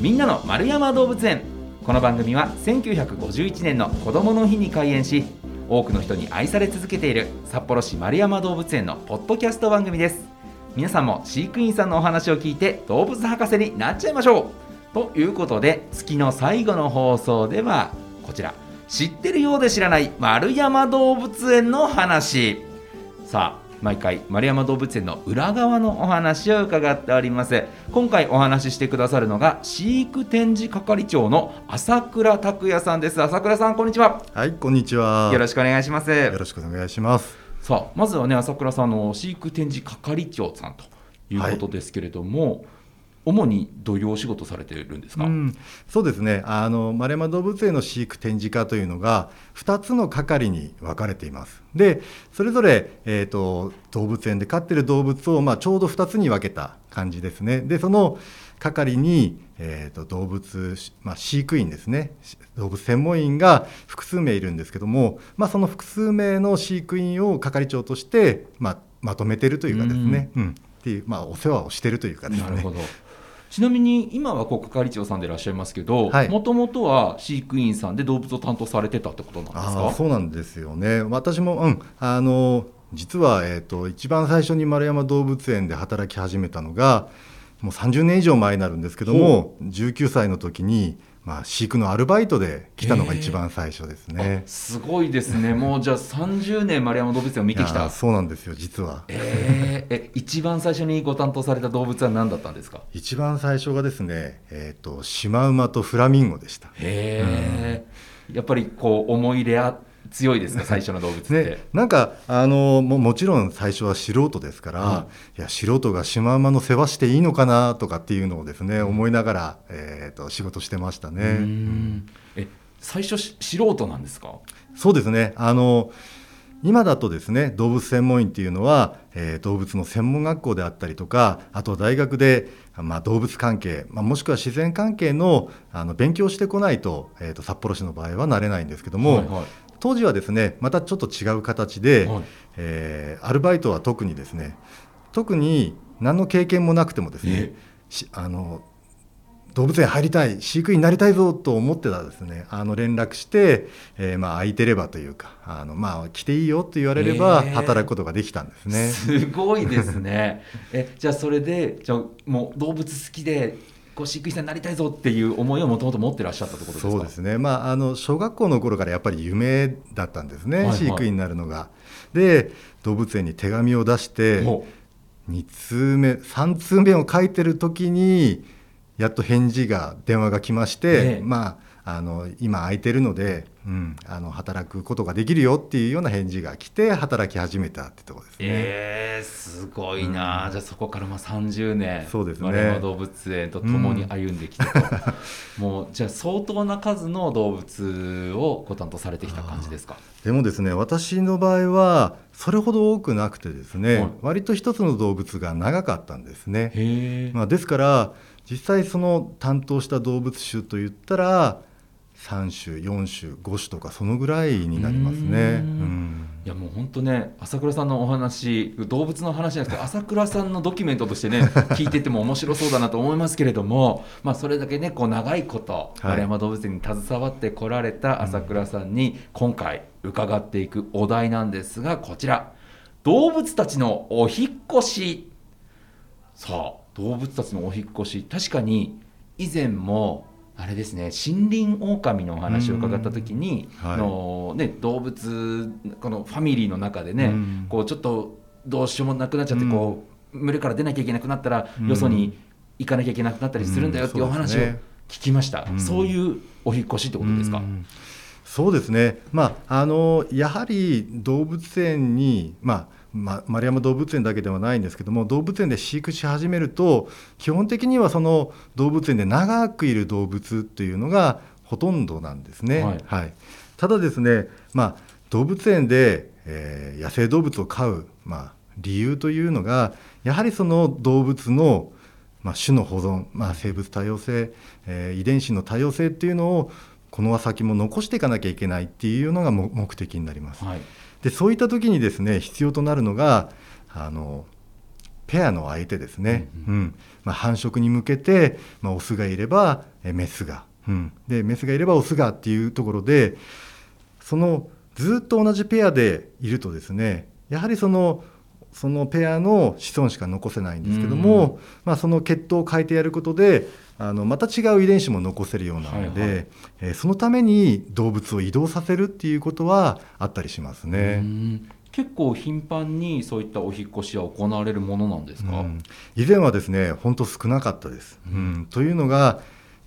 みんなの丸山動物園。この番組は1951年の子どもの日に開園し多くの人に愛され続けている札幌市丸山動物園のポッドキャスト番組です。皆さんも飼育員さんのお話を聞いて動物博士になっちゃいましょう。ということで月の最後の放送ではこちら。知ってるようで知らない丸山動物園の話。さあ毎回丸山動物園の裏側のお話を伺っております。今回お話ししてくださるのが飼育展示係長の朝倉拓也さんです。朝倉さんこんにちは。はいこんにちは。よろしくお願いします。よろしくお願いします。さあまずはね朝倉さんの飼育展示係長さんということですけれども、はい主にどういうお仕事されているんですか、うん、そうですね。あの丸山動物園の飼育展示課というのが2つの係に分かれています。でそれぞれ、えーと、動物園で飼っている動物を、まあ、ちょうど2つに分けた感じですね。でその係に、えーと、動物、まあ、飼育員ですね。動物専門員が複数名いるんですけども、まあ、その複数名の飼育員を係長として、まあ、まとめているというかですね、うん、うん。っていう、まあ、お世話をしているというかですね。ちなみに今は国係長さんでいらっしゃいますけどもともとは飼育員さんで動物を担当されてたってことなんですか？そうなんですよね。私も、うん、あの実は、えーと、一番最初に丸山動物園で働き始めたのがもう30年以上前になるんですけども19歳の時にまあ、飼育のアルバイトで来たのが一番最初ですね、えー、すごいですね。もうじゃあ30年丸山動物園を見てきた。そうなんですよ実は。えー、え一番最初にご担当された動物は何だったんですか？一番最初がですね、えーと、シマウマとフラミンゴでした。へえ、うん、やっぱりこう思い入れあ強いですか 最初の動物って、ね、なんかあのももちろん最初は素人ですから、うん、いや素人がシマウマの世話していいのかなとかっていうのをですね、うん、思いながら、えーと、仕事してましたね。うん、え最初素人なんですか？そうですね。あの今だとですね動物専門員っていうのは、えー、動物の専門学校であったりとかあと大学で、まあ、動物関係、まあ、もしくは自然関係のあの勉強してこないと,、えーと、札幌市の場合はなれないんですけども、はいはい、当時はですねまたちょっと違う形で、はい、えー、アルバイトは特にですね特に何の経験もなくてもですねあの動物園入りたい飼育員になりたいぞと思ってたですねあの連絡して、えー、まあ空いてればというかあの、まあ、来ていいよと言われれば働くことができたんですね。すごいですね。えじゃあそれでじゃあもう動物好きでこう飼育員さんになりたいぞっていう思いをもともと持ってらっしゃったところですか？そうですね、まあ、あの小学校の頃からやっぱり夢だったんですね、はいはい、飼育員になるのが。で動物園に手紙を出して2通目3通目を書いてる時にやっと返事が電話が来まして、まああの今空いてるので、うん、あの働くことができるよっていうような返事が来て働き始めたってとこですね。えー、すごいな、うん、じゃあそこからまあ30年そうですね。丸動物園と共に歩んできて、うん、もうじゃあ相当な数の動物をご担当されてきた感じですか？でもですね私の場合はそれほど多くなくてですね、はい、割と一つの動物が長かったんですね。まあ、ですから実際その担当した動物種といったら3種4種5種とかそのぐらいになりますね。いやもう本当ね朝倉さんのお話動物の話じゃなくて 朝倉さんのドキュメントとしてね聞いてても面白そうだなと思いますけれども、まあ、それだけねこう長いこと丸山動物園に携わってこられた朝倉さんに今回伺っていくお題なんですがこちら。動物たちのお引越し。さあ動物たちのお引越し。確かに以前もあれですね森林狼のお話を伺った時に、はい、のね、動物このファミリーの中でねこうちょっとどうしようもなくなっちゃってこう群れから出なきゃいけなくなったらよそに行かなきゃいけなくなったりするんだよっていうお話を聞きました、そうね、いうお引越しってことですか、そうですね、まあ、あのやはり動物園に、まあま、丸山動物園だけではないんですけども動物園で飼育し始めると基本的にはその動物園で長くいる動物というのがほとんどなんですね。はい、はい、ただですね、まあ、動物園で、えー、野生動物を飼う、まあ、理由というのがやはりその動物の、まあ、種の保存、まあ、生物多様性、えー、遺伝子の多様性っていうのをこの先も残していかなきゃいけないっていうのが目的になります。はいでそういった時にですね必要となるのがあのペアの相手ですね、うんまあ、繁殖に向けて、まあ、オスがいればメスが、うん、でメスがいればオスがっていうところでそのずっと同じペアでいるとですねやはりそのそのペアの子孫しか残せないんですけども、まあ、その血統を変えてやることであのまた違う遺伝子も残せるようなので、はいはい、えー、そのために動物を移動させるっていうことはあったりしますね。結構頻繁にそういったお引越しは行われるものなんですか、うん、以前はですね本当少なかったです。うん、というのが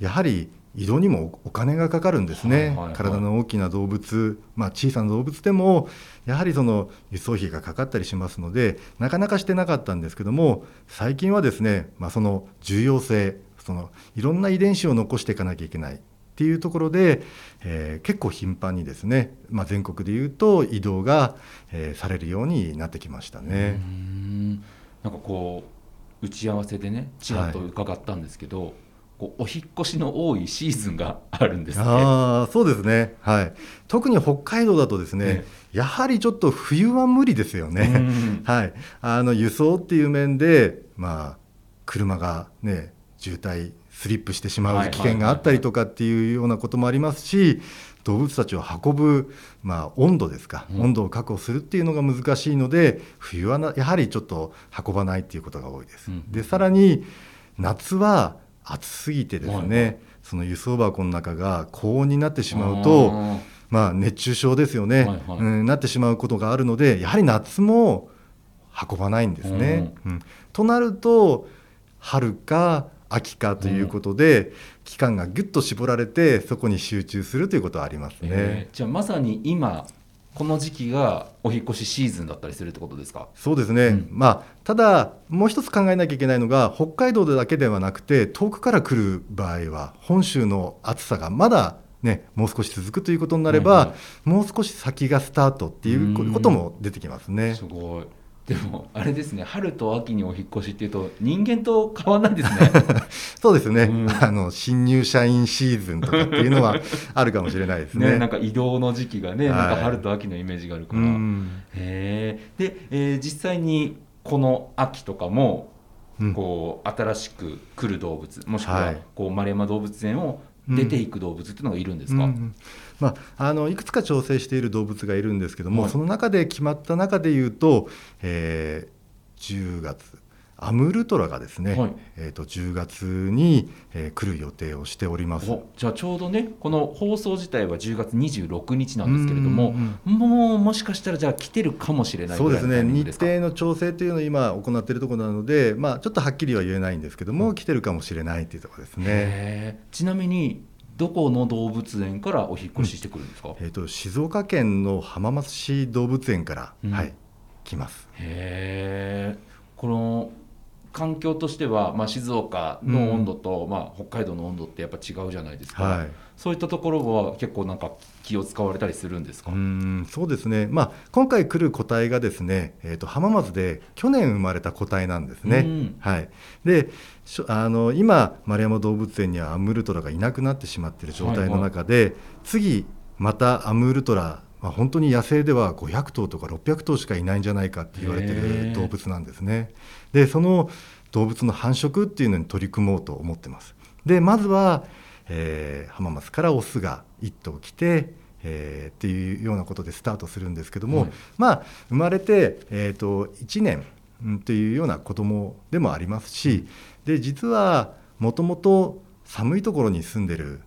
やはり移動にもお金がかかるんですね、はいはいはい、体の大きな動物、まあ、小さな動物でもやはりその輸送費がかかったりしますのでなかなかしてなかったんですけども最近はですね、まあ、その重要性そのいろんな遺伝子を残していかなきゃいけないっていうところで、えー、結構頻繁にですね、まあ、全国でいうと移動が、えー、されるようになってきましたね。なんかこう打ち合わせでねちらっと伺ったんですけど、はいこうお引越しの多いシーズンがあるんです、ね、あそうですね、はい、特に北海道だとですね、ねやはりちょっと冬は無理ですよね、はい、あの輸送っていう面で、まあ、車が、ね、渋滞スリップしてしまう危険があったりとかっていうようなこともありますし、動物たちを運ぶ、まあ、温度ですか、うん、温度を確保するっていうのが難しいので冬はなやはりちょっと運ばないっていうことが多いです。うん、でさらに夏は暑すぎてですね、はい、その輸送箱の中が高温になってしまうとまあ、熱中症ですよね、はいはい、うん、なってしまうことがあるのでやはり夏も運ばないんですね。うん、となると春か秋かということで、うん、期間がぐっと絞られてそこに集中するということはありますね。えー、じゃあまさに今この時期がお引越しシーズンだったりするってことですか？そうですね、うん、まあ、ただ、もう一つ考えなきゃいけないのが、北海道だけではなくて、遠くから来る場合は、本州の暑さがまだ、ね、もう少し続くということになれば、はいはい、もう少し先がスタートっていうことも出てきますね。すごいでもあれですね春と秋にお引越しっていうと人間と変わらないですね。そうですね、うん、あの新入社員シーズンとかっていうのはあるかもしれないですね。ねなんか移動の時期がね、はい、なんか春と秋のイメージがあるから、へで、えー、実際にこの秋とかもこう新しく来る動物もしくはこう丸山動物園を出ていく動物っていうのがいるんですか、うんうんまあ、あのいくつか調整している動物がいるんですけども、はい、その中で決まった中でいうと、えー、10月アムルトラがですね、はい、えーと、10月に、えー、来る予定をしております。じゃあちょうどねこの放送自体は10月26日なんですけれどももうもしかしたらじゃあ来てるかもしれないそうですね。日程の調整というのを今行っているところなので、まあ、ちょっとはっきりは言えないんですけども、うん、来てるかもしれないというところですね。ちなみにどこの動物園からお引越ししてくるんですか、うん、えーと、静岡県の浜松市動物園から、うん、はい、来ます。へえこの環境としては、まあ、静岡の温度と、うん、まあ、北海道の温度ってやっぱ違うじゃないですか、はい、そういったところは結構なんか気を使われたりするんですか？うんそうですね、まあ、今回来る個体がですね、えーと、浜松で去年生まれた個体なんですね。はい、であの今丸山動物園にはアムールトラがいなくなってしまっている状態の中で、はいはい、次またアムールトラまあ、本当に野生では500頭とか600頭しかいないんじゃないかって言われてる動物なんですね。でその動物の繁殖っていうのに取り組もうと思ってます。でまずは、えー、浜松からオスが1頭来て、えー、っていうようなことでスタートするんですけども、はい、まあ生まれて、えーと、と1年というような子供でもありますしで実はもともと寒いところに住んでる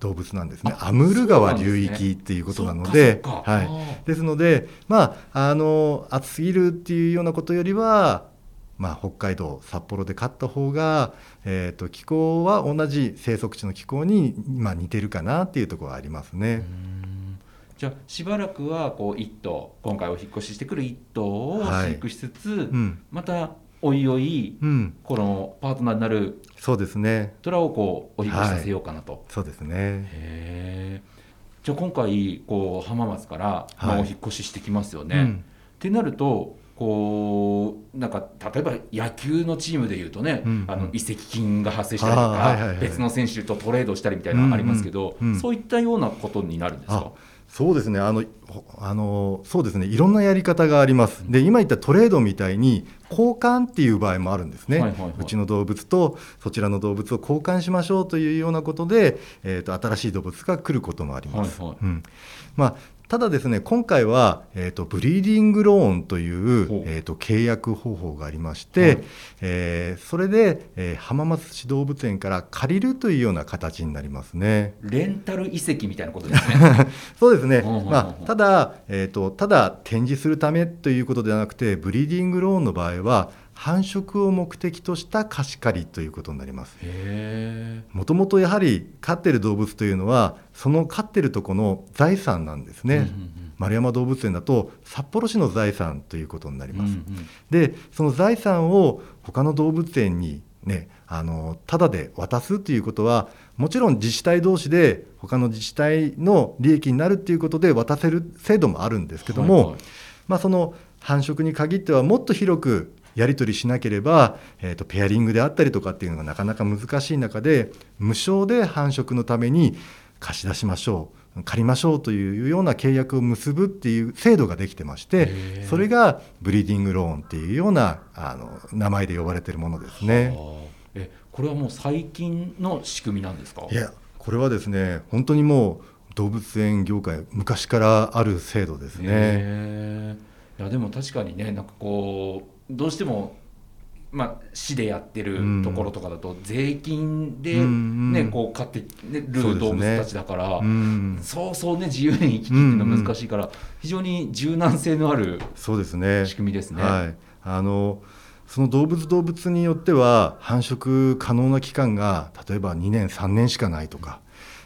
動物なんですね。アムール川流域っていうことなので、はい、ですので、まあ、あの暑すぎるっていうようなことよりは、まあ、北海道札幌で飼った方が、えーと、気候は同じ生息地の気候に、まあ、似てるかなっていうところはありますね。じゃあしばらくはこう1頭今回お引越ししてくる1頭を飼育しつつ、はいうん、またおいおい、うん、このパートナーになるそうですね。虎をこうお引越しさせようかなと、はい、そうですね。じゃあ今回こう浜松から、まあ、お引越ししてきますよね、うん、ってなるとこうなんか例えば野球のチームでいうとね、うんうん、あの移籍金が発生したりとか、別の選手とトレードしたりみたいなのありますけど、うんうんうん、そういったようなことになるんですか？そうですね。あのあのそうですね。いろんなやり方があります。で今言ったトレードみたいに交換っていう場合もあるんですね、はいはいはい、うちの動物とそちらの動物を交換しましょうというようなことで、えーと、新しい動物が来ることもあります、はいはい、うん。まあ、ただですね今回は、えーと、ブリーディングローンという、えーと、契約方法がありまして、はい、えー、それで、えー、浜松市動物園から借りるというような形になりますね。レンタル遺跡みたいなことですね。そうですね、まあ、ただ、えーと、ただ展示するためということではなくてブリーディングローンの場合は繁殖を目的とした貸し借りということになります。もともとやはり飼ってる動物というのはその飼ってるとこの財産なんですね、うんうんうん、丸山動物園だと札幌市の財産ということになります、うんうん、でその財産を他の動物園にねあのただで渡すということはもちろん自治体同士で他の自治体の利益になるということで渡せる制度もあるんですけども、はいはい、まあ、その繁殖に限ってはもっと広くやり取りしなければ、えーと、ペアリングであったりとかっていうのがなかなか難しい中で無償で繁殖のために貸し出しましょう借りましょうというような契約を結ぶっていう制度ができてましてそれがブリーディングローンっていうようなあの名前で呼ばれているものですね。えこれはもう最近の仕組みなんですか？いやこれはですね本当にもう動物園業界昔からある制度ですね。いやでも確かにねなんかこうどうしてもまあ、市でやってるところとかだと税金で、ねこう買ってる動物たちだから、そうそうね自由に行き来っていうのは難しいから、非常に柔軟性のあるそうですね。仕組みですね。はい、あのその動物動物によっては繁殖可能な期間が例えば2年3年しかないとか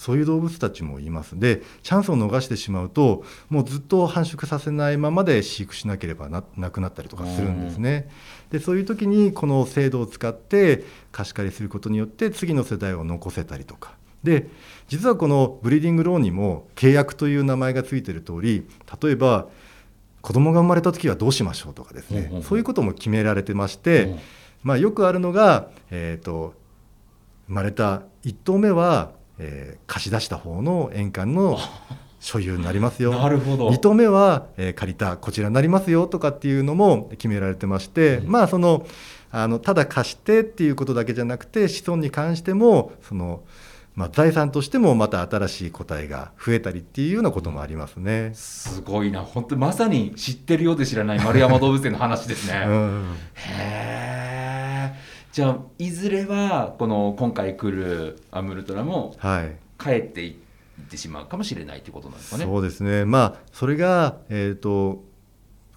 そういう動物たちもいます。でチャンスを逃してしまうともうずっと繁殖させないままで飼育しなければななくなったりとかするんですね。でそういう時にこの制度を使って貸し借りすることによって次の世代を残せたりとか。で実はこのブリーディングローンにも契約という名前がついている通り例えば子供が生まれた時はどうしましょうとかですね、そういうことも決められてまして、まあ、よくあるのが、えーと生まれた1頭目はえー、貸し出した方の円環の所有になりますよなるほど2棟目は、えー、借りたこちらになりますよとかっていうのも決められてまして、うん、まあそのあのただ貸してっていうことだけじゃなくて子孫に関してもその、まあ、財産としてもまた新しい個体が増えたりっていうようなこともありますね。すごいな本当まさに知ってるようで知らない丸山動物園の話ですね。うん、へえ。じゃあいずれはこの今回来るアムルトラも帰っていってしまうかもしれないということなんですかね。そうですね、まあ、それが、えーと、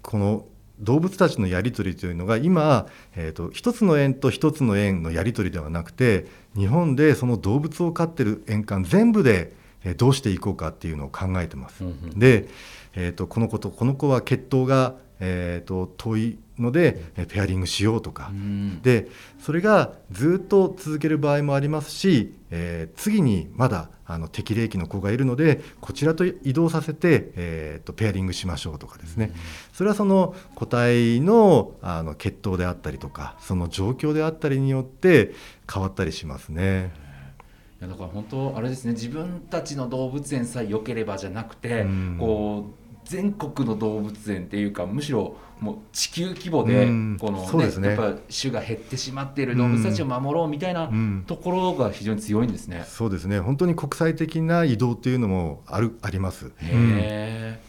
この動物たちのやり取りというのが今、えーと、一つの園と一つの園のやり取りではなくて日本でその動物を飼ってる園間全部でどうしていこうかっていうのを考えてます。うんうん、で、えーと、この子とこの子は血統が、えー、と遠いのでペアリングしようとか、うん、でそれがずっと続ける場合もありますし、えー、次にまだあの適齢期の子がいるのでこちらと移動させて、えーと、ペアリングしましょうとかですね、うん、それはその個体のあの血統であったりとかその状況であったりによって変わったりしますね。だから本当あれですね。自分たちの動物園さえ良ければじゃなくて、うん、こう全国の動物園っていうかむしろもう地球規模でこのね、ねやっぱ種が減ってしまっている動物たちを守ろうみたいなところが非常に強いんですね。そうですね本当に国際的な移動っていうのもあるあります。へえ、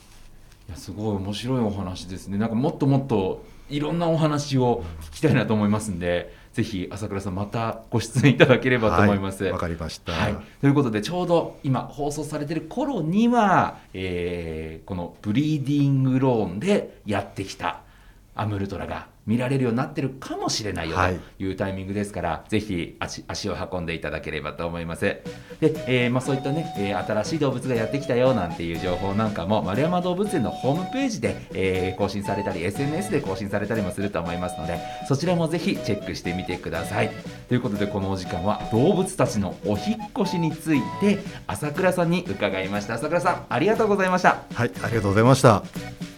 いやすごい面白いお話ですね。なんかもっともっといろんなお話を聞きたいなと思いますんで。ぜひ朝倉さんまたご出演いただければと思います。わ、はい、かりました、はい、ということでちょうど今放送されてる頃には、えー、このブリーディングローンでやってきたアムルトラが見られるようになってるかもしれないよというタイミングですから、はい、ぜひ足足を運んでいただければと思います。で、えー、まあ、そういったね、えー、新しい動物がやってきたよなんていう情報なんかも丸山動物園のホームページで、えー、更新されたり SNS で更新されたりもすると思いますのでそちらもぜひチェックしてみてください。ということでこのお時間は動物たちのお引越しについて朝倉さんに伺いました朝倉さんありがとうございましたはいありがとうございました